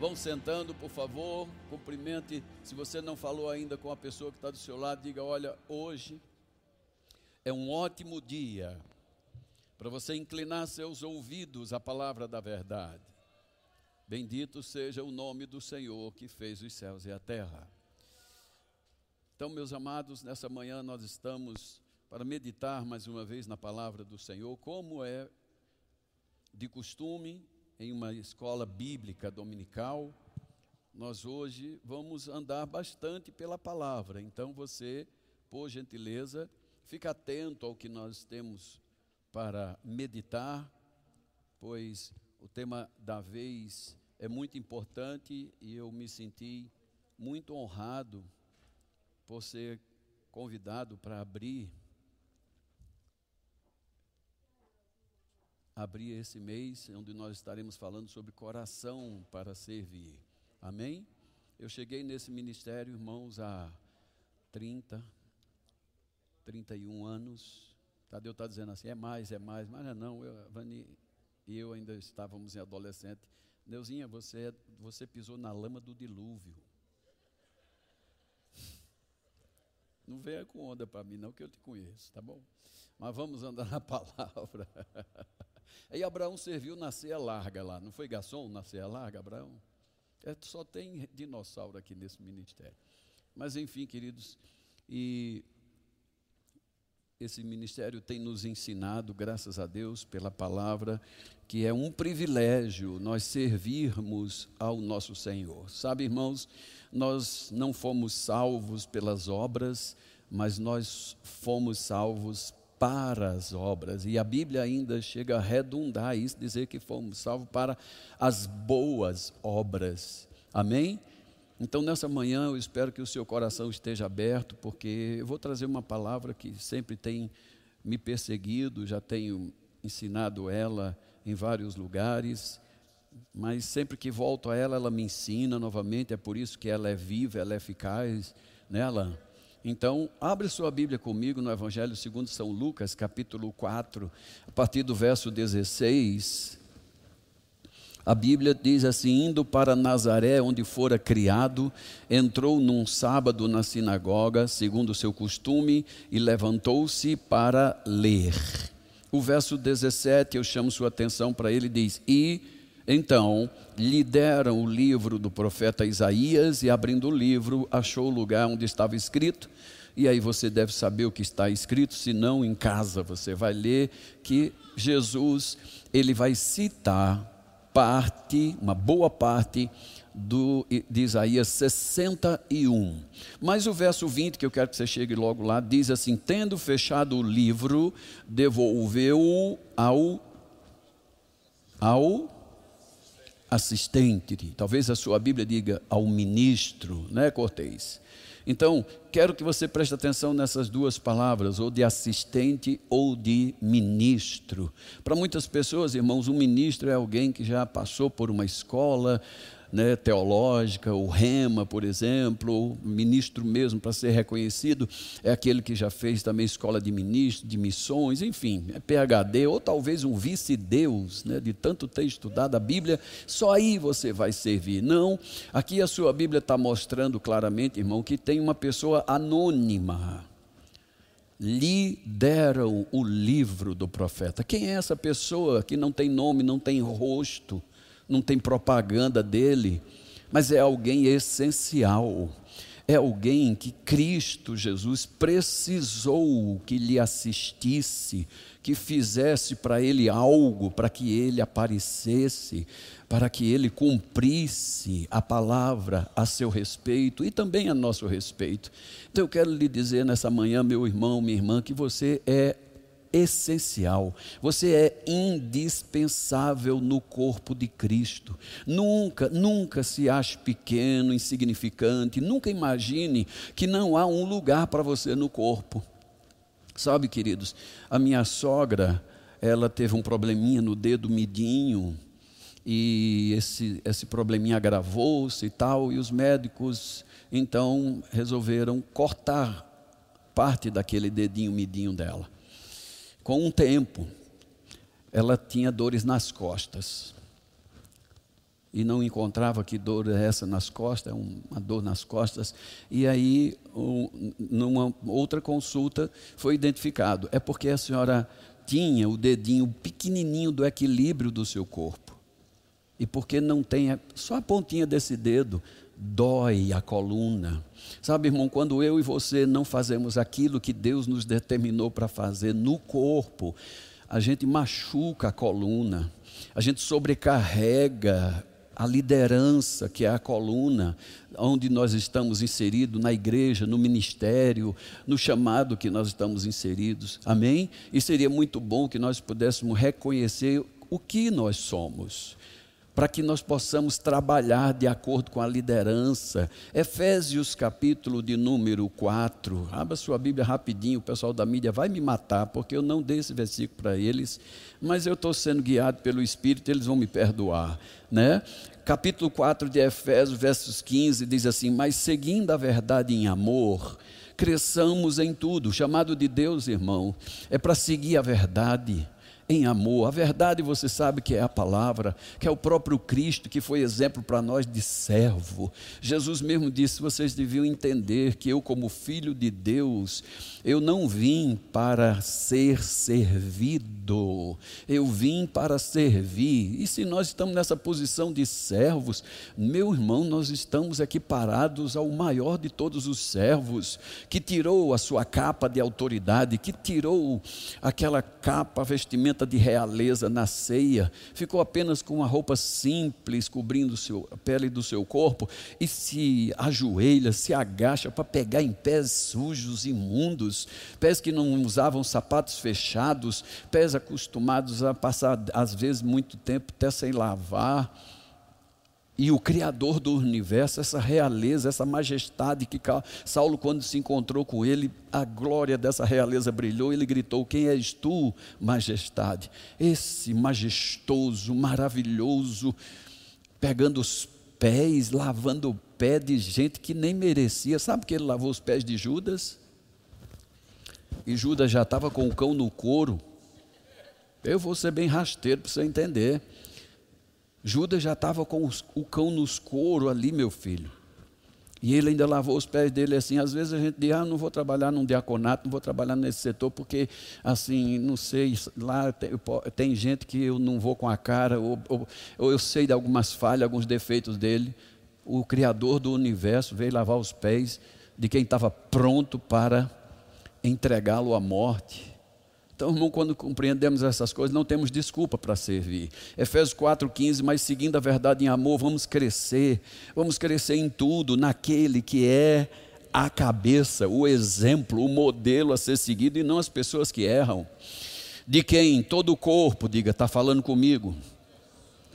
Vão sentando, por favor. Cumprimente. Se você não falou ainda com a pessoa que está do seu lado, diga: Olha, hoje é um ótimo dia para você inclinar seus ouvidos à palavra da verdade. Bendito seja o nome do Senhor que fez os céus e a terra. Então, meus amados, nessa manhã nós estamos para meditar mais uma vez na palavra do Senhor, como é de costume em uma escola bíblica dominical, nós hoje vamos andar bastante pela palavra. Então você, por gentileza, fica atento ao que nós temos para meditar, pois o tema da vez é muito importante e eu me senti muito honrado por ser convidado para abrir abrir esse mês, onde nós estaremos falando sobre coração para servir. Amém? Eu cheguei nesse ministério, irmãos, há 30, 31 anos. Tadeu está dizendo assim, é mais, é mais, mas não, é não eu, Vani e eu ainda estávamos em adolescente. Neuzinha, você, você pisou na lama do dilúvio. Não venha com onda para mim, não, que eu te conheço, tá bom? Mas vamos andar na palavra. Aí Abraão serviu na ceia larga lá, não foi garçom na ceia larga, Abraão? É, só tem dinossauro aqui nesse ministério. Mas enfim, queridos, e esse ministério tem nos ensinado, graças a Deus, pela palavra, que é um privilégio nós servirmos ao nosso Senhor. Sabe, irmãos, nós não fomos salvos pelas obras, mas nós fomos salvos para as obras. E a Bíblia ainda chega a redundar isso, dizer que fomos salvos para as boas obras. Amém? Então, nessa manhã, eu espero que o seu coração esteja aberto, porque eu vou trazer uma palavra que sempre tem me perseguido, já tenho ensinado ela em vários lugares, mas sempre que volto a ela, ela me ensina novamente, é por isso que ela é viva, ela é eficaz. Né, então, abre sua Bíblia comigo no Evangelho segundo São Lucas, capítulo 4, a partir do verso 16. A Bíblia diz assim: indo para Nazaré, onde fora criado, entrou num sábado na sinagoga, segundo o seu costume, e levantou-se para ler. O verso 17, eu chamo sua atenção para ele, diz: E então lhe deram o livro do profeta Isaías, e abrindo o livro, achou o lugar onde estava escrito. E aí você deve saber o que está escrito, se não em casa você vai ler que Jesus, ele vai citar parte, uma boa parte do, de Isaías 61. Mas o verso 20, que eu quero que você chegue logo lá, diz assim: Tendo fechado o livro, devolveu-o ao, ao assistente, talvez a sua Bíblia diga ao ministro, né, Cortês? Então, quero que você preste atenção nessas duas palavras, ou de assistente ou de ministro. Para muitas pessoas, irmãos, um ministro é alguém que já passou por uma escola, né, teológica, o Rema, por exemplo, o ministro mesmo, para ser reconhecido, é aquele que já fez também escola de ministro, de missões, enfim, é PHD, ou talvez um vice-deus, né, de tanto ter estudado a Bíblia, só aí você vai servir. Não, aqui a sua Bíblia está mostrando claramente, irmão, que tem uma pessoa anônima lhe deram o livro do profeta. Quem é essa pessoa que não tem nome, não tem rosto? Não tem propaganda dele, mas é alguém essencial. É alguém que Cristo Jesus precisou que lhe assistisse, que fizesse para ele algo, para que ele aparecesse, para que ele cumprisse a palavra a seu respeito e também a nosso respeito. Então eu quero lhe dizer nessa manhã, meu irmão, minha irmã, que você é essencial, você é indispensável no corpo de Cristo. Nunca, nunca se ache pequeno, insignificante, nunca imagine que não há um lugar para você no corpo. Sabe, queridos, a minha sogra, ela teve um probleminha no dedo midinho, e esse, esse probleminha agravou-se e tal, e os médicos então resolveram cortar parte daquele dedinho midinho dela. Com um tempo, ela tinha dores nas costas. e não encontrava que dor é essa nas costas, é uma dor nas costas. E aí, numa outra consulta, foi identificado: é porque a senhora tinha o dedinho pequenininho do equilíbrio do seu corpo. E porque não tem só a pontinha desse dedo, dói a coluna. Sabe, irmão, quando eu e você não fazemos aquilo que Deus nos determinou para fazer no corpo, a gente machuca a coluna, a gente sobrecarrega a liderança, que é a coluna, onde nós estamos inseridos, na igreja, no ministério, no chamado que nós estamos inseridos. Amém? E seria muito bom que nós pudéssemos reconhecer o que nós somos para que nós possamos trabalhar de acordo com a liderança. Efésios capítulo de número 4. Abra sua Bíblia rapidinho, o pessoal da mídia vai me matar, porque eu não dei esse versículo para eles, mas eu estou sendo guiado pelo Espírito, eles vão me perdoar. Né? Capítulo 4 de Efésios, versos 15, diz assim: Mas seguindo a verdade em amor, cresçamos em tudo. O chamado de Deus, irmão, é para seguir a verdade em amor. A verdade você sabe que é a palavra, que é o próprio Cristo que foi exemplo para nós de servo. Jesus mesmo disse: vocês deviam entender que eu, como filho de Deus, eu não vim para ser servido, eu vim para servir. E se nós estamos nessa posição de servos, meu irmão, nós estamos equiparados ao maior de todos os servos, que tirou a sua capa de autoridade, que tirou aquela capa, vestimenta vestimenta de realeza na ceia, ficou apenas com uma roupa simples cobrindo seu, a pele do seu corpo e se ajoelha, se agacha para pegar em pés sujos, imundos, pés que não usavam sapatos fechados, pés acostumados a passar, às vezes, muito tempo até sem lavar e o Criador do universo, essa realeza, essa majestade que Saulo, quando se encontrou com ele, a glória dessa realeza brilhou, ele gritou: Quem és tu, majestade? Esse majestoso, maravilhoso, pegando os pés, lavando o pé de gente que nem merecia. Sabe que ele lavou os pés de Judas? E Judas já estava com o cão no couro. Eu vou ser bem rasteiro para você entender. Judas já estava com os, o cão nos couro ali, meu filho. E ele ainda lavou os pés dele assim. Às vezes a gente diz: ah, não vou trabalhar num diaconato, não vou trabalhar nesse setor, porque, assim, não sei, lá tem, tem gente que eu não vou com a cara, ou, ou, ou eu sei de algumas falhas, alguns defeitos dele. O Criador do universo veio lavar os pés de quem estava pronto para entregá-lo à morte. Então, irmão, quando compreendemos essas coisas, não temos desculpa para servir. Efésios 4,15, mas seguindo a verdade em amor, vamos crescer, vamos crescer em tudo, naquele que é a cabeça, o exemplo, o modelo a ser seguido, e não as pessoas que erram. De quem todo o corpo, diga, está falando comigo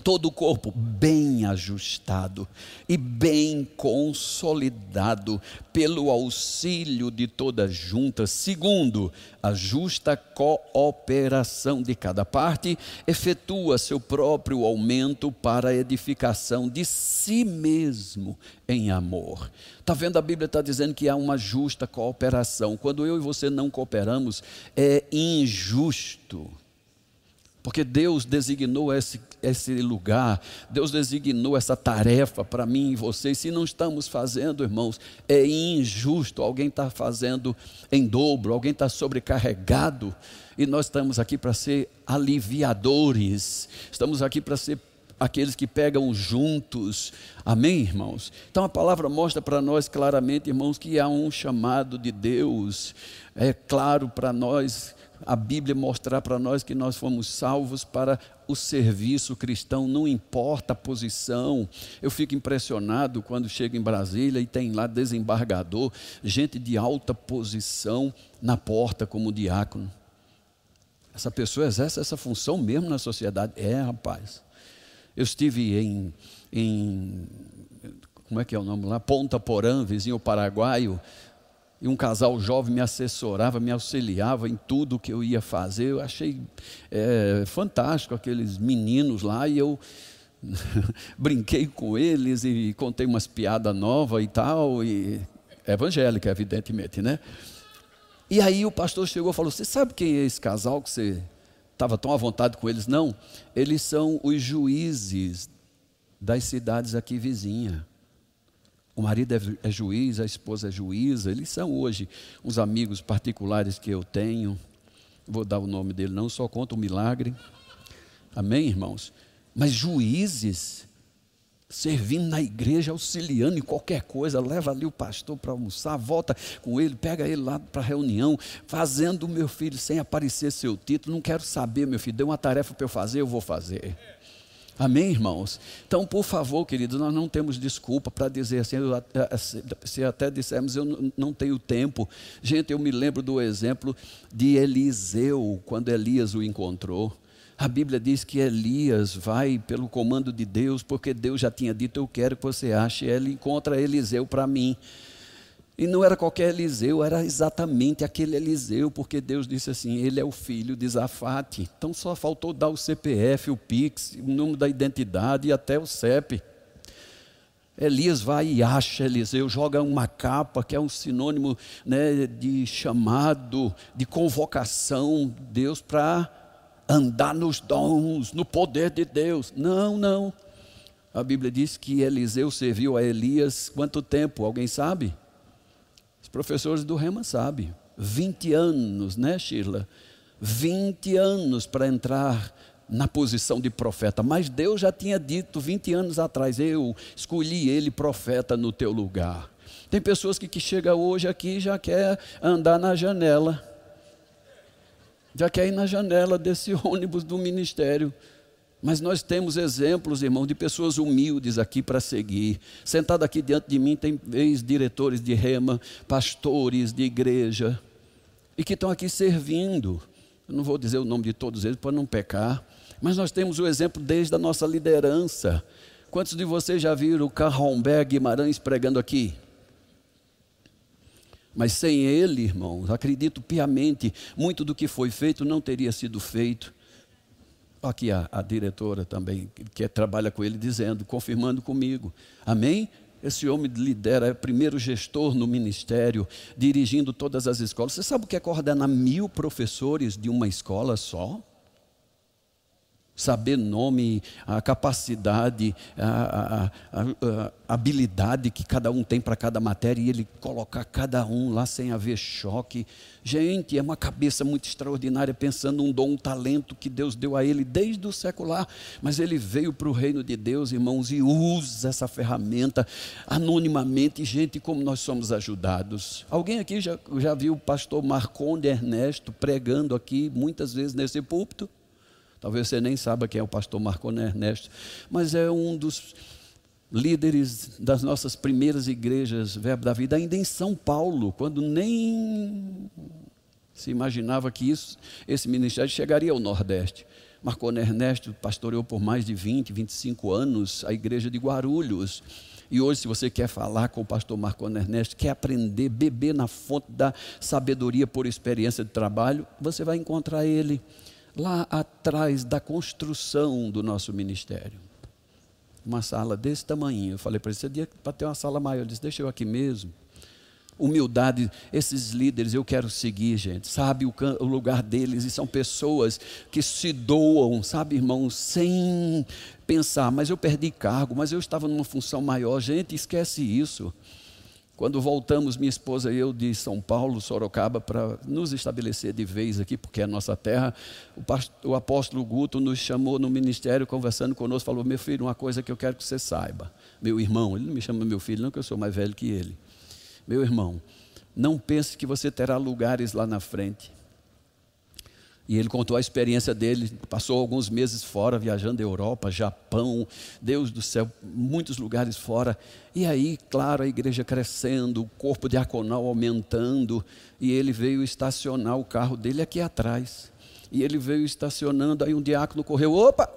todo o corpo bem ajustado e bem consolidado pelo auxílio de toda junta, segundo a justa cooperação de cada parte, efetua seu próprio aumento para a edificação de si mesmo em amor. Está vendo? A Bíblia está dizendo que há uma justa cooperação. Quando eu e você não cooperamos, é injusto. Porque Deus designou esse, esse lugar, Deus designou essa tarefa para mim e você. E se não estamos fazendo, irmãos, é injusto. Alguém está fazendo em dobro, alguém está sobrecarregado. E nós estamos aqui para ser aliviadores, estamos aqui para ser aqueles que pegam juntos. Amém, irmãos? Então a palavra mostra para nós claramente, irmãos, que há um chamado de Deus. É claro para nós a Bíblia mostrar para nós que nós fomos salvos para o serviço cristão, não importa a posição. Eu fico impressionado quando chego em Brasília e tem lá desembargador, gente de alta posição na porta como diácono. Essa pessoa exerce essa função mesmo na sociedade. É, rapaz. Eu estive em, em como é que é o nome lá? Ponta Porã, vizinho paraguaio, e um casal jovem me assessorava, me auxiliava em tudo que eu ia fazer. Eu achei é, fantástico aqueles meninos lá e eu brinquei com eles e contei umas piadas novas e tal, e evangélica, evidentemente, né? E aí o pastor chegou e falou: Você sabe quem é esse casal que você estava tão à vontade com eles? Não, eles são os juízes das cidades aqui vizinhas. O marido é, é juiz, a esposa é juíza, eles são hoje os amigos particulares que eu tenho. Vou dar o nome dele, não só conta o milagre. Amém, irmãos? Mas juízes servindo na igreja, auxiliando em qualquer coisa, leva ali o pastor para almoçar, volta com ele, pega ele lá para a reunião, fazendo meu filho sem aparecer seu título. Não quero saber, meu filho, deu uma tarefa para eu fazer, eu vou fazer. Amém, irmãos? Então, por favor, queridos, nós não temos desculpa para dizer assim, se até dissermos eu não tenho tempo. Gente, eu me lembro do exemplo de Eliseu, quando Elias o encontrou. A Bíblia diz que Elias vai pelo comando de Deus, porque Deus já tinha dito: Eu quero que você ache. Ele encontra Eliseu para mim. E não era qualquer Eliseu, era exatamente aquele Eliseu, porque Deus disse assim: ele é o filho de Zafate. Então só faltou dar o CPF, o Pix, o número da identidade e até o CEP. Elias vai e acha Eliseu, joga uma capa, que é um sinônimo né, de chamado, de convocação, Deus para andar nos dons, no poder de Deus. Não, não. A Bíblia diz que Eliseu serviu a Elias quanto tempo? Alguém sabe? Professores do Rema sabem. 20 anos, né, Sheila? 20 anos para entrar na posição de profeta. Mas Deus já tinha dito 20 anos atrás: Eu escolhi ele profeta no teu lugar. Tem pessoas que, que chegam hoje aqui e já quer andar na janela. Já quer ir na janela desse ônibus do ministério. Mas nós temos exemplos, irmão, de pessoas humildes aqui para seguir. Sentado aqui diante de mim tem ex-diretores de rema, pastores de igreja, e que estão aqui servindo. Eu não vou dizer o nome de todos eles para não pecar, mas nós temos o exemplo desde a nossa liderança. Quantos de vocês já viram o Carromberg Guimarães pregando aqui? Mas sem ele, irmãos, acredito piamente, muito do que foi feito não teria sido feito. Aqui a, a diretora também, que trabalha com ele, dizendo, confirmando comigo. Amém? Esse homem lidera, é o primeiro gestor no ministério, dirigindo todas as escolas. Você sabe o que é coordenar mil professores de uma escola só? Saber nome, a capacidade, a, a, a, a, habilidade que cada um tem para cada matéria e ele colocar cada um lá sem haver choque. Gente, é uma cabeça muito extraordinária pensando um dom, um talento que Deus deu a ele desde o secular, mas ele veio para o reino de Deus, irmãos, e usa essa ferramenta anonimamente. Gente, como nós somos ajudados. Alguém aqui já, já viu o pastor Marconde Ernesto pregando aqui muitas vezes nesse púlpito? Talvez você nem saiba quem é o pastor Marconi Ernesto, mas é um dos líderes das nossas primeiras igrejas, Verbo da Vida, ainda em São Paulo, quando nem se imaginava que isso, esse ministério chegaria ao Nordeste. Marconi Ernesto pastoreou por mais de 20, 25 anos a igreja de Guarulhos. E hoje, se você quer falar com o pastor Marconi Ernesto, quer aprender, beber na fonte da sabedoria por experiência de trabalho, você vai encontrar ele lá atrás da construção do nosso ministério. Uma sala desse tamanho. Eu falei para ele, você dia para ter uma sala maior. Ele disse, deixa eu aqui mesmo. Humildade, esses líderes eu quero seguir, gente. Sabe o, o lugar deles e são pessoas que se doam, sabe, irmãos, sem pensar, mas eu perdi cargo, mas eu estava numa função maior. Gente, esquece isso. Quando voltamos, minha esposa e eu, de São Paulo, Sorocaba, para nos estabelecer de vez aqui, porque é a nossa terra, o, pastor, o apóstolo Guto nos chamou no ministério, conversando conosco, falou: Meu filho, uma coisa que eu quero que você saiba. Meu irmão, ele não me chama meu filho, não, que eu sou mais velho que ele. Meu irmão, não pense que você terá lugares lá na frente. E ele contou a experiência dele, passou alguns meses fora, viajando Europa, Japão, Deus do céu, muitos lugares fora. E aí, claro, a igreja crescendo, o corpo diaconal aumentando, e ele veio estacionar o carro dele aqui atrás. E ele veio estacionando, aí um diácono correu, opa!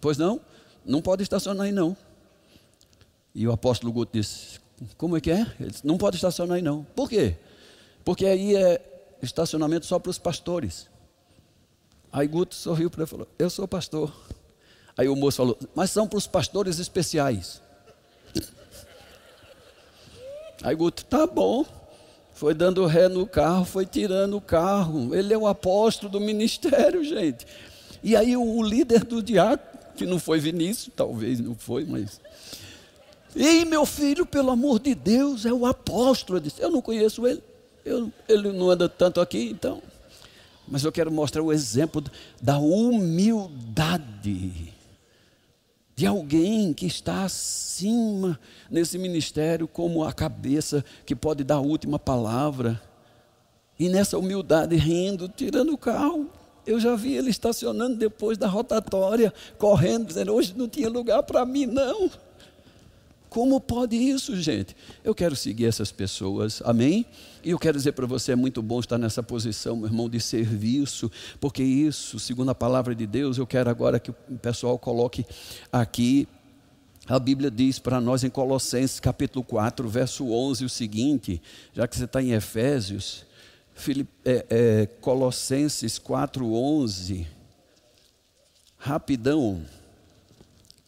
Pois não? Não pode estacionar aí não. E o apóstolo Guto disse, como é que é? Ele disse, não pode estacionar aí não. Por quê? Porque aí é estacionamento só para os pastores. Aí Guto sorriu para ele e falou: Eu sou pastor. Aí o moço falou: Mas são para os pastores especiais. Aí Guto, tá bom. Foi dando ré no carro, foi tirando o carro. Ele é o apóstolo do ministério, gente. E aí o líder do diácono Se não foi Vinícius, talvez não foi, mas. Ei, meu filho, pelo amor de Deus, é o apóstolo. Eu disse: Eu não conheço ele. Eu, ele não anda tanto aqui, então. Mas eu quero mostrar o exemplo da humildade de alguém que está acima nesse ministério como a cabeça que pode dar a última palavra. E nessa humildade, rindo, tirando o carro. Eu já vi ele estacionando depois da rotatória, correndo, dizendo: Hoje não tinha lugar para mim, não. Como pode isso, gente? Eu quero seguir essas pessoas, amém? E eu quero dizer para você: é muito bom estar nessa posição, meu irmão, de serviço, porque isso, segundo a palavra de Deus, eu quero agora que o pessoal coloque aqui a Bíblia diz para nós em Colossenses capítulo 4, verso 11, o seguinte, já que você está em Efésios, é, é, Colossenses 4, 11, rapidão,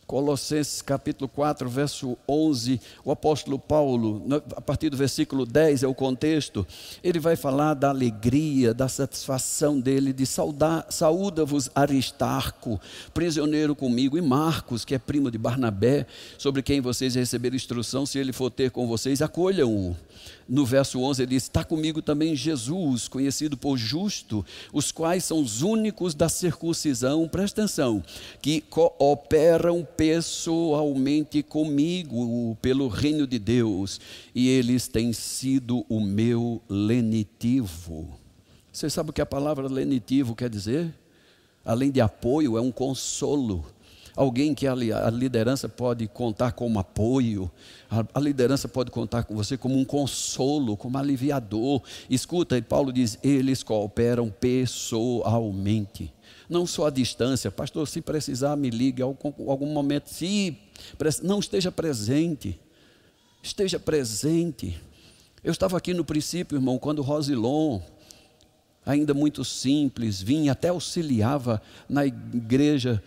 Colossenses capítulo 4, verso 11, o apóstolo Paulo, a partir do versículo 10 é o contexto, ele vai falar da alegria, da satisfação dele, de saudar, saúda-vos Aristarco, prisioneiro comigo, e Marcos, que é primo de Barnabé, sobre quem vocês receberam instrução, se ele for ter com vocês, acolham-o. No verso 11 ele diz: Está comigo também Jesus, conhecido por justo, os quais são os únicos da circuncisão, presta atenção, que cooperam pessoalmente comigo pelo reino de Deus, e eles têm sido o meu lenitivo. Você sabe o que a palavra lenitivo quer dizer? Além de apoio, é um consolo alguém que a liderança pode contar como apoio, a liderança pode contar com você como um consolo, como aliviador. Escuta, e Paulo diz: eles cooperam pessoalmente, não só à distância. Pastor, se precisar, me ligue algum, algum momento. Se não esteja presente, esteja presente. Eu estava aqui no princípio, irmão, quando Rosilon, ainda muito simples, vinha até auxiliava na igreja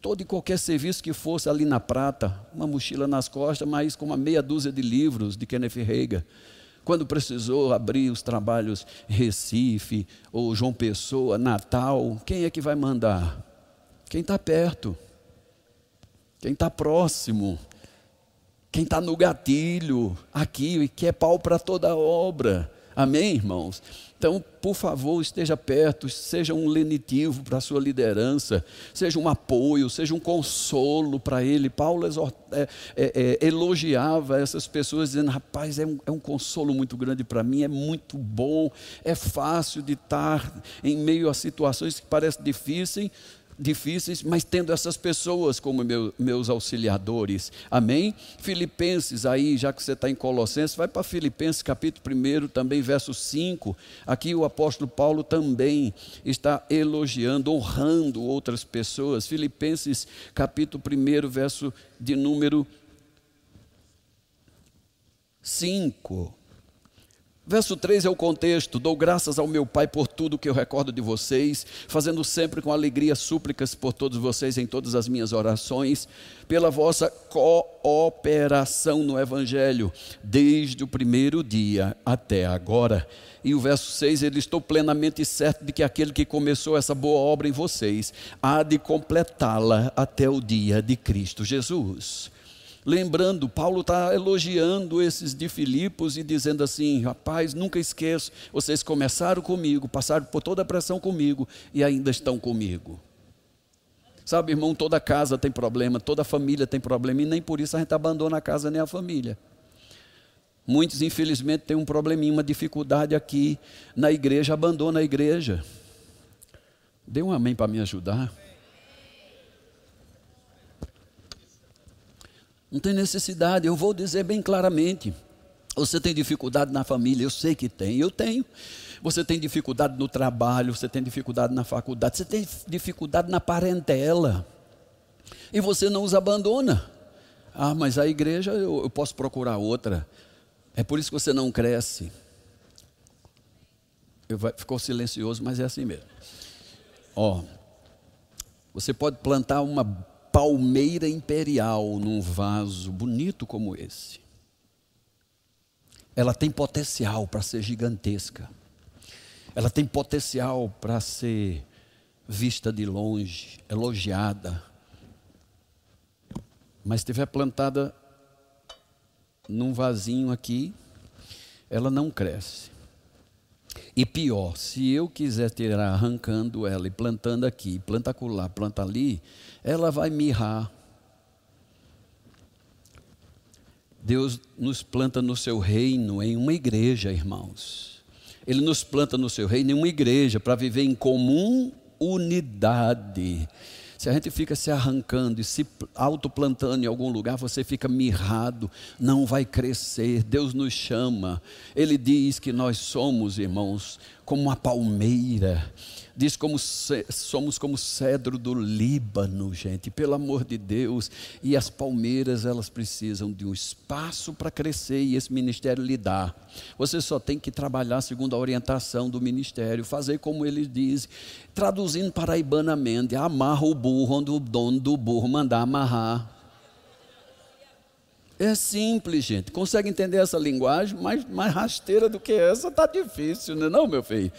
todo e qualquer serviço que fosse ali na prata, uma mochila nas costas, mas com uma meia dúzia de livros de Kenneth Reagan. Quando precisou abrir os trabalhos Recife, ou João Pessoa, Natal, quem é que vai mandar? Quem está perto, quem está próximo, quem está no gatilho, aqui, e que é pau para toda obra. Amém, irmãos? Então, por favor, esteja perto, seja um lenitivo para a sua liderança, seja um apoio, seja um consolo para ele. Paulo é, é, é, elogiava essas pessoas, dizendo: rapaz, é um, é um consolo muito grande para mim, é muito bom, é fácil de estar em meio a situações que parecem difíceis, difíceis, mas tendo essas pessoas como meu, meus auxiliadores. Amém? Filipenses, aí, já que você está em Colossenses, vai para Filipenses capítulo 1, também verso 5. Aqui o apóstolo Paulo também está elogiando, honrando outras pessoas. Filipenses capítulo 1, verso de número 5. Verso 3 é o contexto: Dou graças ao meu Pai por tudo que eu recordo de vocês, fazendo sempre com alegria súplicas por todos vocês em todas as minhas orações, pela vossa cooperação no Evangelho, desde o primeiro dia até agora. E o verso 6, ele estou plenamente certo de que aquele que começou essa boa obra em vocês há de completá-la até o dia de Cristo Jesus lembrando, Paulo está elogiando esses de Filipos e dizendo assim: rapaz, nunca esqueço, vocês começaram comigo, passaram por toda a pressão comigo e ainda estão comigo. Sabe, irmão, toda casa tem problema, toda família tem problema, e nem por isso a gente abandona a casa nem a família. Muitos, infelizmente, têm um probleminha, uma dificuldade aqui na igreja, abandona a igreja. Dê um amém para me ajudar. Não tem necessidade, eu vou dizer bem claramente. Você tem dificuldade na família, eu sei que tem, eu tenho. Você tem dificuldade no trabalho, você tem dificuldade na faculdade, você tem dificuldade na parentela. E você não os abandona. Ah, mas a igreja eu, eu posso procurar outra. É por isso que você não cresce. Eu, ficou silencioso, mas é assim mesmo. Ó, você pode plantar uma palmeira imperial num vaso bonito como esse. Ela tem potencial para ser gigantesca. Ela tem potencial para ser vista de longe, elogiada. Mas estiver plantada num vasinho aqui, ela não cresce. E pior, se eu quiser tirar arrancando ela e plantando aqui, planta acolá, planta ali, ela vai mirrar. Deus nos planta no seu reino em uma igreja, irmãos. Ele nos planta no seu reino em uma igreja para viver em comum unidade. Se a gente fica se arrancando e se autoplantando em algum lugar, você fica mirrado, não vai crescer. Deus nos chama. Ele diz que nós somos, irmãos, como uma palmeira diz como somos como cedro do Líbano, gente, pelo amor de Deus. E as palmeiras, elas precisam de um espaço para crescer e esse ministério lhe dá. Você só tem que trabalhar segundo a orientação do ministério, fazer como ele diz, traduzindo paraibanamente, amarra o burro onde o dono do burro mandar amarrar. É simples, gente. Consegue entender essa linguagem? Mais, mais rasteira do que essa, está difícil, não é não, meu filho?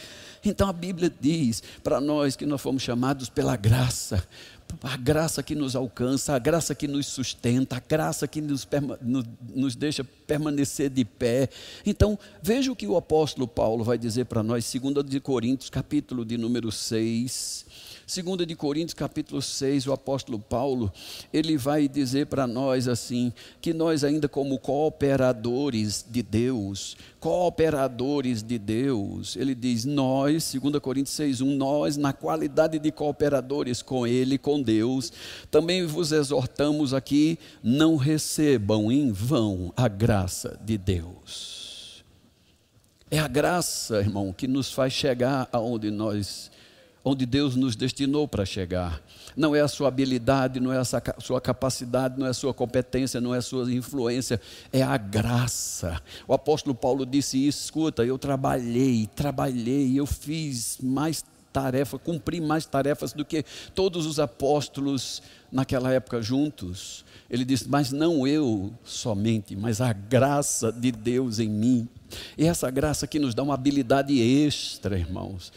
Então a Bíblia diz para nós que nós fomos chamados pela graça, a graça que nos alcança, a graça que nos sustenta, a graça que nos, nos deixa permanecer de pé. Então, veja o que o apóstolo Paulo vai dizer para nós, 2 de Coríntios, capítulo de número 6, Segunda de Coríntios, capítulo 6, o apóstolo Paulo, ele vai dizer para nós assim, que nós ainda como cooperadores de Deus, cooperadores de Deus, ele diz, nós, 2 Coríntios 6, 1, nós, na qualidade de cooperadores com ele, com Deus, também vos exortamos aqui, não recebam em vão a graça de Deus. É a graça, irmão, que nos faz chegar aonde nós onde Deus nos destinou para chegar. Não é a sua habilidade, não é a sua capacidade, não é a sua competência, não é a sua influência, é a graça. O apóstolo Paulo disse escuta, eu trabalhei, trabalhei, eu fiz mais tarefas, cumpri mais tarefas do que todos os apóstolos naquela época juntos. Ele disse: Mas não eu somente, mas a graça de Deus em mim. E essa graça que nos dá uma habilidade extra, irmãos.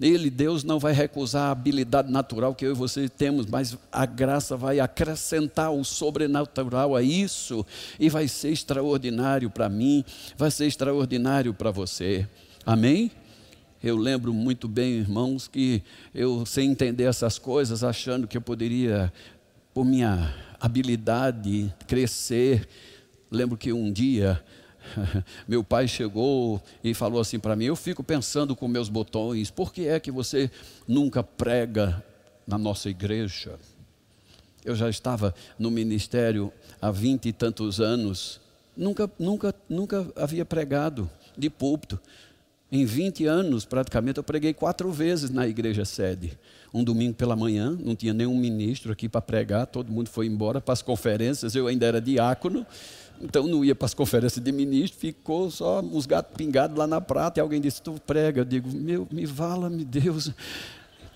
Ele, Deus, não vai recusar a habilidade natural que eu e você temos, mas a graça vai acrescentar o sobrenatural a isso e vai ser extraordinário para mim, vai ser extraordinário para você. Amém? Eu lembro muito bem, irmãos, que eu, sem entender essas coisas, achando que eu poderia, por minha habilidade, crescer. Lembro que um dia meu pai chegou e falou assim para mim: Eu fico pensando com meus botões, por que é que você nunca prega na nossa igreja? Eu já estava no ministério há vinte e tantos anos, nunca, nunca, nunca havia pregado de púlpito. Em 20 anos, praticamente, eu preguei quatro vezes na igreja sede. Um domingo pela manhã, não tinha nenhum ministro aqui para pregar, todo mundo foi embora para as conferências, eu ainda era diácono. Então não ia para as conferências de ministro, ficou só uns gatos pingados lá na prata. E alguém disse: Tu prega. Eu digo: Meu, me vala-me Deus.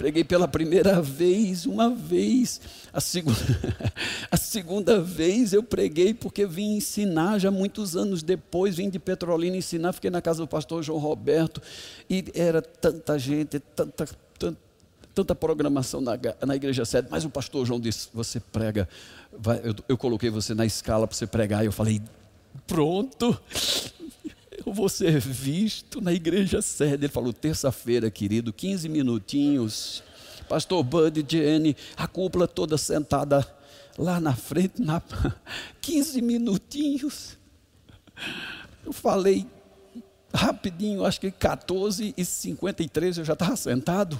Preguei pela primeira vez, uma vez. A segunda, a segunda vez eu preguei porque vim ensinar, já muitos anos depois, vim de Petrolina ensinar. Fiquei na casa do pastor João Roberto. E era tanta gente, tanta, tanta, tanta programação na, na igreja sede. Mas o pastor João disse: Você prega vai, eu, eu coloquei você na escala para você pregar. E eu falei, pronto, eu vou ser visto na igreja sede. Ele falou, terça-feira, querido, 15 minutinhos. Pastor Bud, Jenny, a cúpula toda sentada lá na frente, na, 15 minutinhos. Eu falei rapidinho, acho que 14 e 53 eu já estava sentado.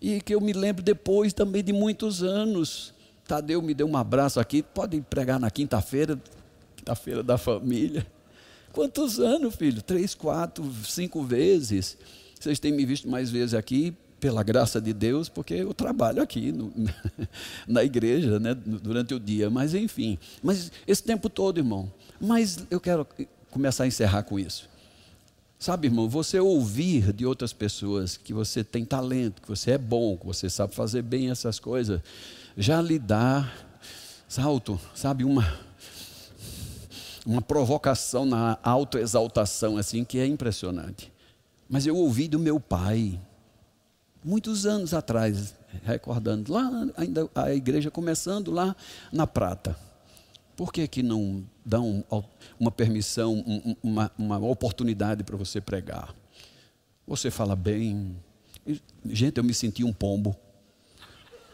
E que eu me lembro depois também de muitos anos. Tadeu me deu um abraço aqui, pode pregar na quinta-feira, quinta-feira da família. Quantos anos, filho? Três, quatro, cinco vezes. Vocês têm me visto mais vezes aqui, pela graça de Deus, porque eu trabalho aqui no, na igreja, né, durante o dia. Mas enfim, mas esse tempo todo, irmão. Mas eu quero começar a encerrar com isso. Sabe, irmão, você ouvir de outras pessoas que você tem talento, que você é bom, que você sabe fazer bem essas coisas, já lhe dá, salto, sabe, uma, uma provocação na autoexaltação, assim, que é impressionante. Mas eu ouvi do meu pai, muitos anos atrás, recordando, lá ainda a igreja começando lá na prata. Por que, que não dão uma permissão, uma, uma oportunidade para você pregar? Você fala bem. Gente, eu me senti um pombo.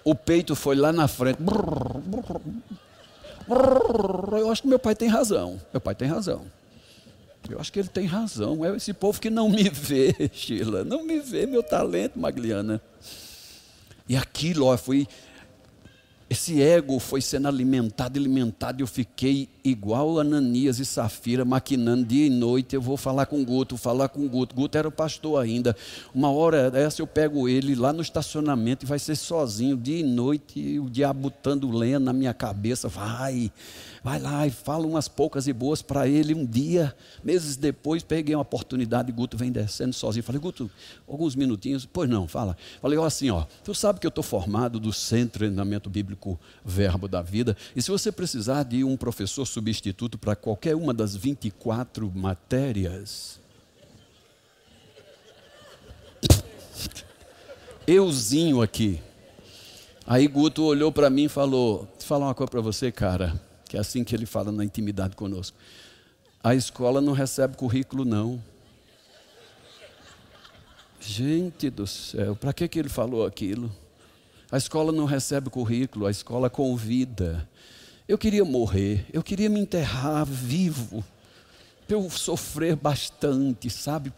O peito foi lá na frente. Eu acho que meu pai tem razão. Meu pai tem razão. Eu acho que ele tem razão. É esse povo que não me vê, Sheila. Não me vê meu talento, Magliana. E aquilo, ó, foi esse ego foi sendo alimentado, alimentado, e eu fiquei igual Ananias e Safira, maquinando dia e noite. Eu vou falar com Guto, falar com Guto. Guto era o pastor ainda. Uma hora dessa eu pego ele lá no estacionamento e vai ser sozinho, dia e noite, o diabo botando lenha na minha cabeça. Vai, vai lá e fala umas poucas e boas para ele. Um dia, meses depois, peguei uma oportunidade, Guto vem descendo sozinho. Falei, Guto, alguns minutinhos. Pois não, fala. Falei, ó, assim, ó, tu sabe que eu estou formado do Centro de Treinamento Bíblico Verbo da Vida, e se você precisar de um professor substituto para qualquer uma das 24 matérias, euzinho aqui. Aí Guto olhou para mim e falou: Vou falar uma coisa para você, cara que é assim que ele fala na intimidade conosco. A escola não recebe currículo, não. Gente do céu, para que, que ele falou aquilo? A escola não recebe currículo, a escola convida. Eu queria morrer, eu queria me enterrar vivo, para eu sofrer bastante, sabe?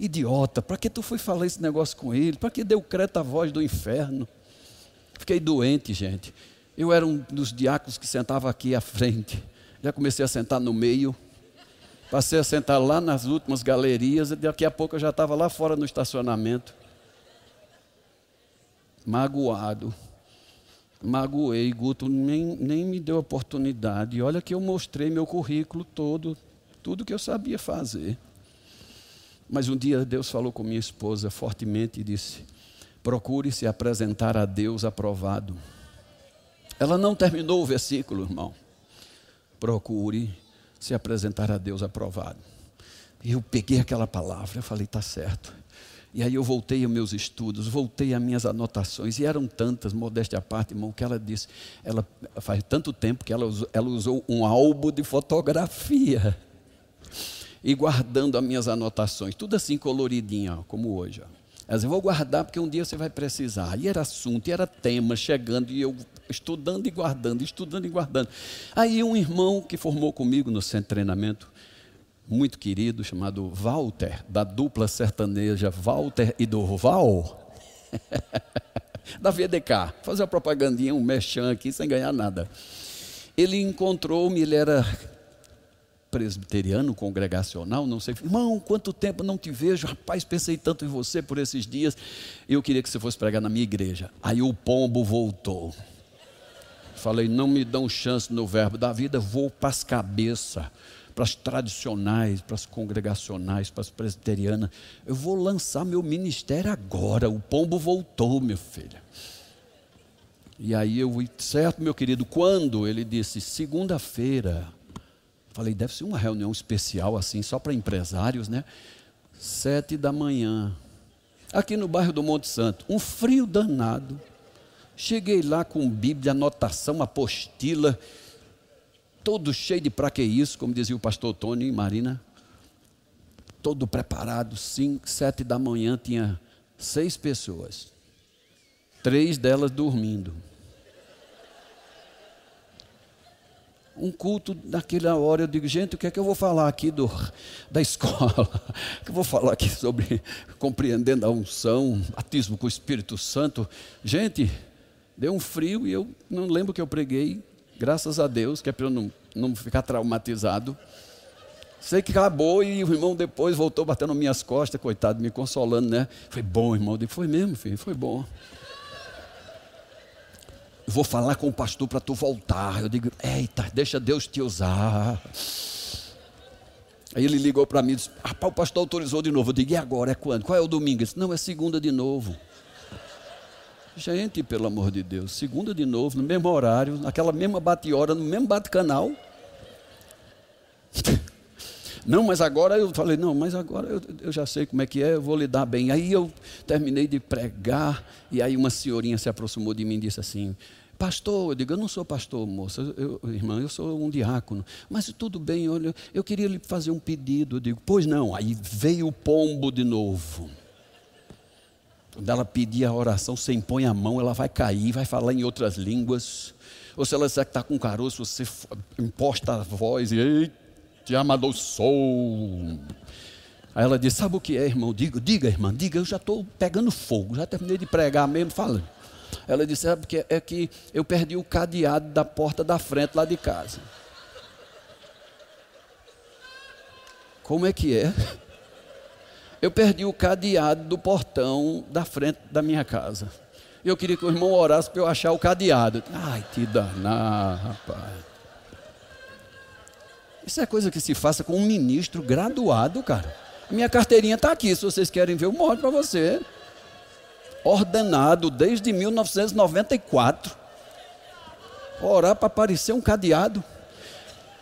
Idiota, para que tu foi falar esse negócio com ele? Para que deu creta a voz do inferno? Fiquei doente, gente. Eu era um dos diáconos que sentava aqui à frente. Já comecei a sentar no meio. Passei a sentar lá nas últimas galerias. E daqui a pouco eu já estava lá fora no estacionamento. Magoado. Magoei. Guto nem, nem me deu oportunidade. Olha que eu mostrei meu currículo todo. Tudo que eu sabia fazer. Mas um dia Deus falou com minha esposa fortemente e disse: procure se apresentar a Deus aprovado ela não terminou o versículo, irmão. Procure se apresentar a Deus aprovado. E eu peguei aquela palavra, eu falei, está certo. E aí eu voltei aos meus estudos, voltei às minhas anotações, e eram tantas, modéstia à parte, irmão, que ela disse, ela faz tanto tempo que ela usou, ela usou um álbum de fotografia. E guardando as minhas anotações, tudo assim coloridinho, como hoje. Ó. Mas eu vou guardar porque um dia você vai precisar. E era assunto, e era tema chegando, e eu estudando e guardando, estudando e guardando. Aí um irmão que formou comigo no centro de treinamento, muito querido, chamado Walter, da dupla sertaneja Walter e Durval, da VDK, fazer uma propagandinha, um mechan aqui sem ganhar nada. Ele encontrou-me, ele era presbiteriano, congregacional, não sei. Irmão, quanto tempo não te vejo, rapaz, pensei tanto em você por esses dias. Eu queria que você fosse pregar na minha igreja. Aí o pombo voltou. Falei, não me dão chance no verbo da vida, vou para as cabeças, para as tradicionais, para as congregacionais, para as presbiterianas. Eu vou lançar meu ministério agora. O pombo voltou, meu filho. E aí eu, certo, meu querido, quando? Ele disse, segunda-feira Falei, deve ser uma reunião especial assim, só para empresários, né? Sete da manhã, aqui no bairro do Monte Santo, um frio danado. Cheguei lá com Bíblia, anotação, apostila, todo cheio de para que isso, como dizia o pastor Tony e Marina. Todo preparado, cinco, sete da manhã, tinha seis pessoas. Três delas dormindo. um culto naquela hora, eu digo, gente, o que é que eu vou falar aqui do, da escola? O que eu vou falar aqui sobre compreendendo a unção, batismo com o Espírito Santo? Gente, deu um frio e eu não lembro que eu preguei, graças a Deus, que é para eu não, não ficar traumatizado. Sei que acabou e o irmão depois voltou batendo minhas costas, coitado, me consolando, né? Foi bom, irmão. Eu digo, foi mesmo, filho, foi bom vou falar com o pastor para tu voltar. Eu digo, eita, deixa Deus te usar. Aí ele ligou para mim e disse, ah, o pastor autorizou de novo. Eu digo, e agora? É quando? Qual é o domingo? Ele disse, não, é segunda de novo. Gente, pelo amor de Deus, segunda de novo, no mesmo horário, naquela mesma bate-hora, no mesmo bate-canal. Não, mas agora eu falei, não, mas agora eu, eu já sei como é que é, eu vou lidar bem. Aí eu terminei de pregar, e aí uma senhorinha se aproximou de mim e disse assim: Pastor, eu digo, eu não sou pastor, moça, eu, irmã, eu sou um diácono. Mas tudo bem, olha, eu queria lhe fazer um pedido. Eu digo, pois não. Aí veio o pombo de novo. Quando ela pedir a oração, você impõe a mão, ela vai cair, vai falar em outras línguas. Ou se ela disser que está com caroço, você imposta a voz e, ei, te amador sou. Aí ela diz, sabe o que é, irmão? Diga, diga, irmã, diga, eu já estou pegando fogo, já terminei de pregar mesmo, fala. Ela disse, sabe que é que eu perdi o cadeado da porta da frente lá de casa. Como é que é? Eu perdi o cadeado do portão da frente da minha casa. Eu queria que o irmão orasse para eu achar o cadeado. Ai, te danar, rapaz. Isso é coisa que se faça com um ministro graduado, cara. Minha carteirinha está aqui, se vocês querem ver, eu mostro para você ordenado desde 1994. Orar para aparecer um cadeado.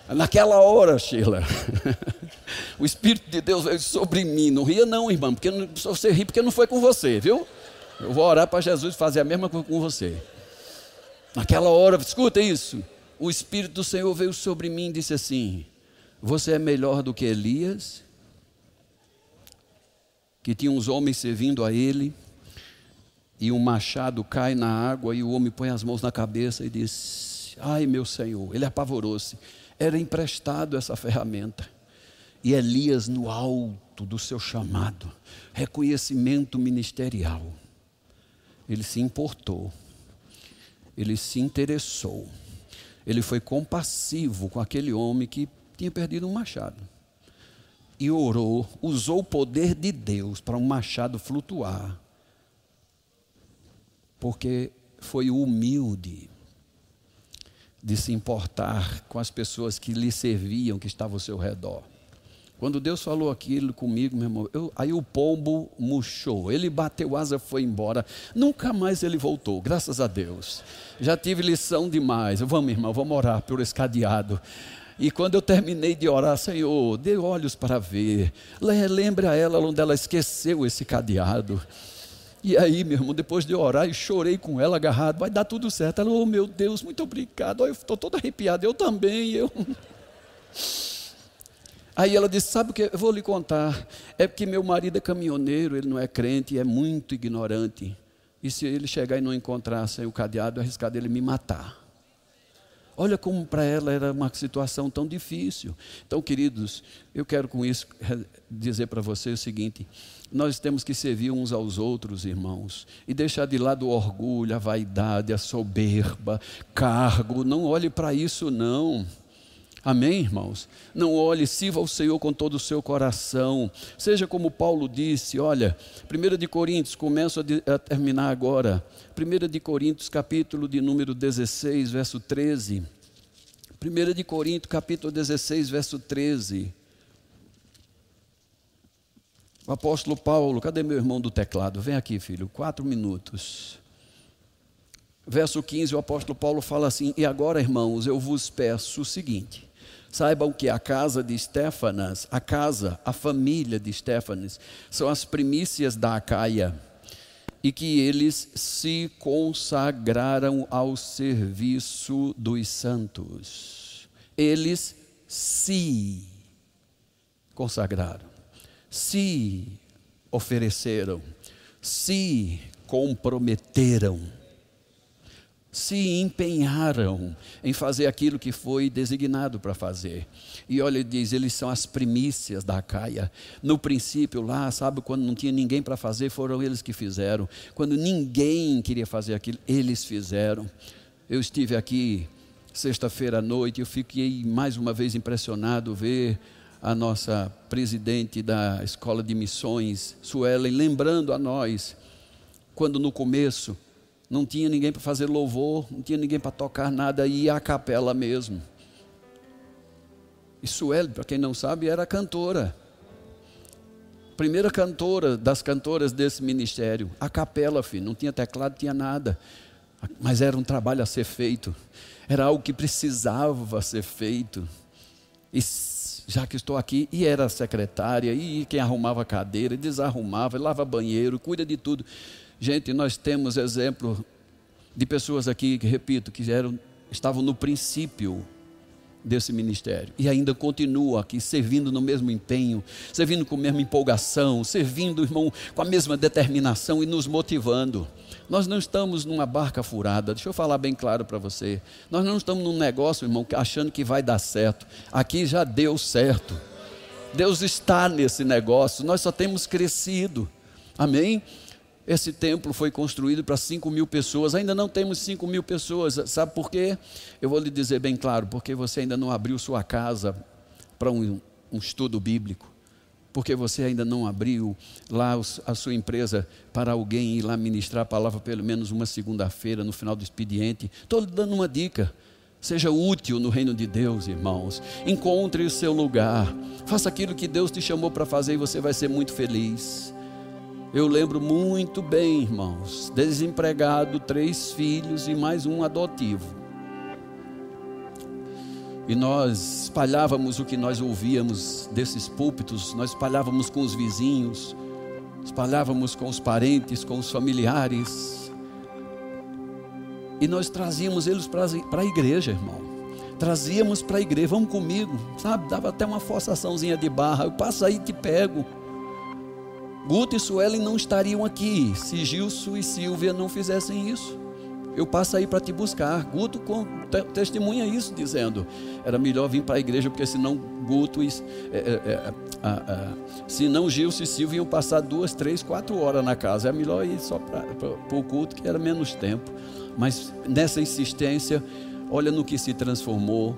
Naquela hora, Sheila, o Espírito de Deus veio sobre mim. Não ria, não, irmão, porque não, você ri porque não foi com você, viu? Eu vou orar para Jesus fazer a mesma coisa com você. Naquela hora, escuta isso. O Espírito do Senhor veio sobre mim e disse assim: Você é melhor do que Elias, que tinha uns homens servindo a ele e um machado cai na água e o homem põe as mãos na cabeça e diz: Ai, meu Senhor, ele apavorou-se. Era emprestado essa ferramenta. E Elias, no alto do seu chamado, reconhecimento ministerial, ele se importou, ele se interessou, ele foi compassivo com aquele homem que tinha perdido um machado. E orou, usou o poder de Deus para um machado flutuar porque foi humilde de se importar com as pessoas que lhe serviam, que estavam ao seu redor. Quando Deus falou aquilo comigo, meu irmão, eu, aí o pombo murchou, ele bateu asa, foi embora, nunca mais ele voltou, graças a Deus. Já tive lição demais. Vamos, irmão, vamos orar por esse cadeado. E quando eu terminei de orar, Senhor, dê olhos para ver, lembre a ela onde ela esqueceu esse cadeado. E aí, meu irmão, depois de orar, eu chorei com ela agarrado, vai dar tudo certo. Ela, oh meu Deus, muito obrigado. Eu estou todo arrepiado, eu também, eu. Aí ela disse: Sabe o que? Eu vou lhe contar. É porque meu marido é caminhoneiro, ele não é crente, é muito ignorante. E se ele chegar e não encontrasse o cadeado, é arriscado ele me matar. Olha como para ela era uma situação tão difícil. Então, queridos, eu quero com isso dizer para vocês o seguinte: nós temos que servir uns aos outros, irmãos, e deixar de lado o orgulho, a vaidade, a soberba, cargo. Não olhe para isso, não. Amém, irmãos? Não olhe, sirva ao Senhor com todo o seu coração. Seja como Paulo disse, olha, 1 de Coríntios, começo a, a terminar agora. 1 de Coríntios, capítulo de número 16, verso 13. 1 de Coríntios, capítulo 16, verso 13. O apóstolo Paulo, cadê meu irmão do teclado? Vem aqui, filho, quatro minutos. Verso 15, o apóstolo Paulo fala assim: E agora, irmãos, eu vos peço o seguinte: saibam que a casa de Stefanas, a casa, a família de Stefanas, são as primícias da Acaia, e que eles se consagraram ao serviço dos santos. Eles se consagraram se ofereceram, se comprometeram, se empenharam em fazer aquilo que foi designado para fazer. E olha, ele diz: eles são as primícias da caia. No princípio, lá, sabe, quando não tinha ninguém para fazer, foram eles que fizeram. Quando ninguém queria fazer aquilo, eles fizeram. Eu estive aqui sexta-feira à noite, eu fiquei mais uma vez impressionado ver a nossa presidente da Escola de Missões, Suelen, lembrando a nós, quando no começo não tinha ninguém para fazer louvor, não tinha ninguém para tocar nada, ia à capela mesmo. E Suelen, para quem não sabe, era cantora. Primeira cantora das cantoras desse ministério. A capela, filho, não tinha teclado, não tinha nada. Mas era um trabalho a ser feito. Era algo que precisava ser feito. E já que estou aqui, e era secretária, e quem arrumava cadeira, e desarrumava, e lava banheiro, cuida de tudo. Gente, nós temos exemplo de pessoas aqui, que repito, que eram, estavam no princípio desse ministério e ainda continuam aqui servindo no mesmo empenho, servindo com a mesma empolgação, servindo, irmão, com a mesma determinação e nos motivando. Nós não estamos numa barca furada, deixa eu falar bem claro para você. Nós não estamos num negócio, irmão, achando que vai dar certo. Aqui já deu certo. Deus está nesse negócio, nós só temos crescido. Amém? Esse templo foi construído para 5 mil pessoas, ainda não temos 5 mil pessoas, sabe por quê? Eu vou lhe dizer bem claro: porque você ainda não abriu sua casa para um, um estudo bíblico, porque você ainda não abriu lá a sua empresa para alguém ir lá ministrar a palavra pelo menos uma segunda-feira no final do expediente. Estou lhe dando uma dica. Seja útil no reino de Deus, irmãos. Encontre o seu lugar. Faça aquilo que Deus te chamou para fazer e você vai ser muito feliz. Eu lembro muito bem, irmãos, desempregado, três filhos e mais um adotivo. E nós espalhávamos o que nós ouvíamos desses púlpitos, nós espalhávamos com os vizinhos, espalhávamos com os parentes, com os familiares. E nós trazíamos eles para a igreja, irmão. Trazíamos para a igreja, vamos comigo, sabe? Dava até uma forçaçãozinha de barra, eu passo aí e te pego. Guto e Suelen não estariam aqui se Gilson e Silvia não fizessem isso. Eu passo aí para te buscar. Guto testemunha isso, dizendo: era melhor vir para a igreja, porque senão Guto e. É, é, é, senão Gilson e Silvia iam passar duas, três, quatro horas na casa. É melhor ir só para o culto, que era menos tempo. Mas nessa insistência, olha no que se transformou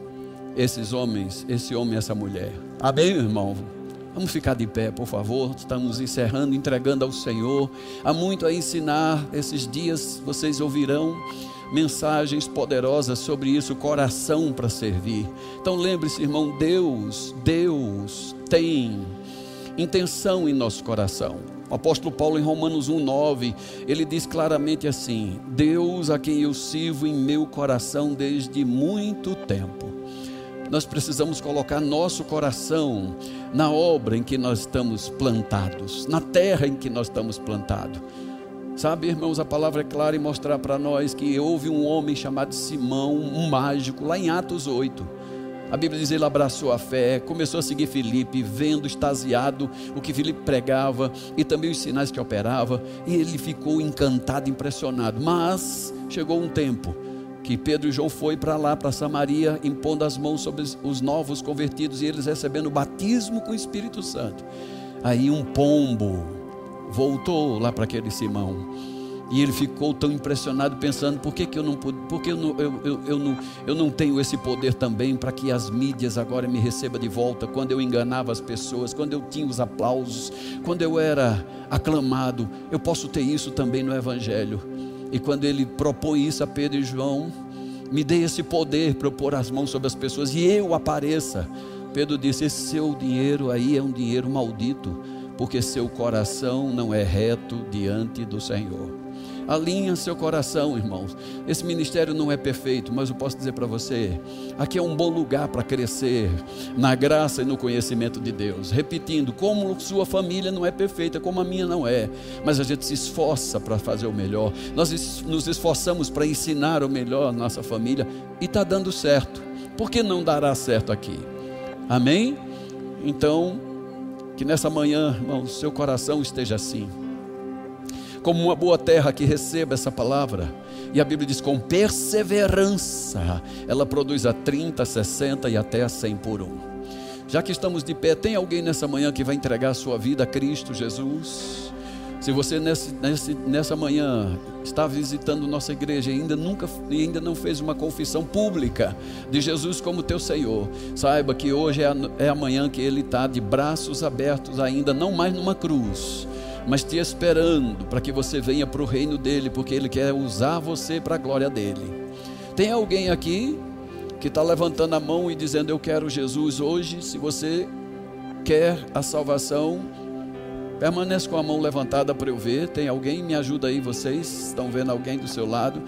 esses homens, esse homem e essa mulher. Amém, irmão? Vamos ficar de pé, por favor. Estamos encerrando, entregando ao Senhor. Há muito a ensinar. Esses dias vocês ouvirão mensagens poderosas sobre isso, coração para servir. Então lembre-se, irmão, Deus, Deus tem intenção em nosso coração. O apóstolo Paulo em Romanos 1:9, ele diz claramente assim: Deus a quem eu sirvo em meu coração desde muito tempo nós precisamos colocar nosso coração na obra em que nós estamos plantados, na terra em que nós estamos plantados. Sabe, irmãos, a palavra é clara em mostrar para nós que houve um homem chamado Simão, um mágico, lá em Atos 8. A Bíblia diz: ele abraçou a fé, começou a seguir Filipe, vendo extasiado o que Filipe pregava e também os sinais que operava, e ele ficou encantado, impressionado. Mas chegou um tempo que Pedro e João foi para lá, para Samaria, impondo as mãos sobre os novos convertidos e eles recebendo batismo com o Espírito Santo. Aí um pombo voltou lá para aquele Simão. E ele ficou tão impressionado, pensando: por que, que eu não por que eu não, eu, eu, eu, não, eu não tenho esse poder também para que as mídias agora me recebam de volta? Quando eu enganava as pessoas, quando eu tinha os aplausos, quando eu era aclamado, eu posso ter isso também no Evangelho. E quando ele propõe isso a Pedro e João, me dê esse poder para pôr as mãos sobre as pessoas e eu apareça. Pedro disse: Esse seu dinheiro aí é um dinheiro maldito, porque seu coração não é reto diante do Senhor. Alinha seu coração, irmãos. Esse ministério não é perfeito, mas eu posso dizer para você: aqui é um bom lugar para crescer na graça e no conhecimento de Deus. Repetindo, como sua família não é perfeita, como a minha não é, mas a gente se esforça para fazer o melhor. Nós nos esforçamos para ensinar o melhor à nossa família e está dando certo. Por que não dará certo aqui? Amém? Então, que nessa manhã, irmãos, seu coração esteja assim como uma boa terra que receba essa palavra. E a Bíblia diz: com perseverança, ela produz a 30, 60 e até a 100 por um. Já que estamos de pé, tem alguém nessa manhã que vai entregar a sua vida a Cristo Jesus? Se você nesse, nesse, nessa manhã está visitando nossa igreja e ainda nunca ainda não fez uma confissão pública de Jesus como teu Senhor, saiba que hoje é, a, é amanhã que Ele está de braços abertos ainda, não mais numa cruz, mas te esperando para que você venha para o reino dele, porque ele quer usar você para a glória dele. Tem alguém aqui que está levantando a mão e dizendo: Eu quero Jesus hoje. Se você quer a salvação, permanece com a mão levantada para eu ver. Tem alguém? Me ajuda aí, vocês estão vendo alguém do seu lado?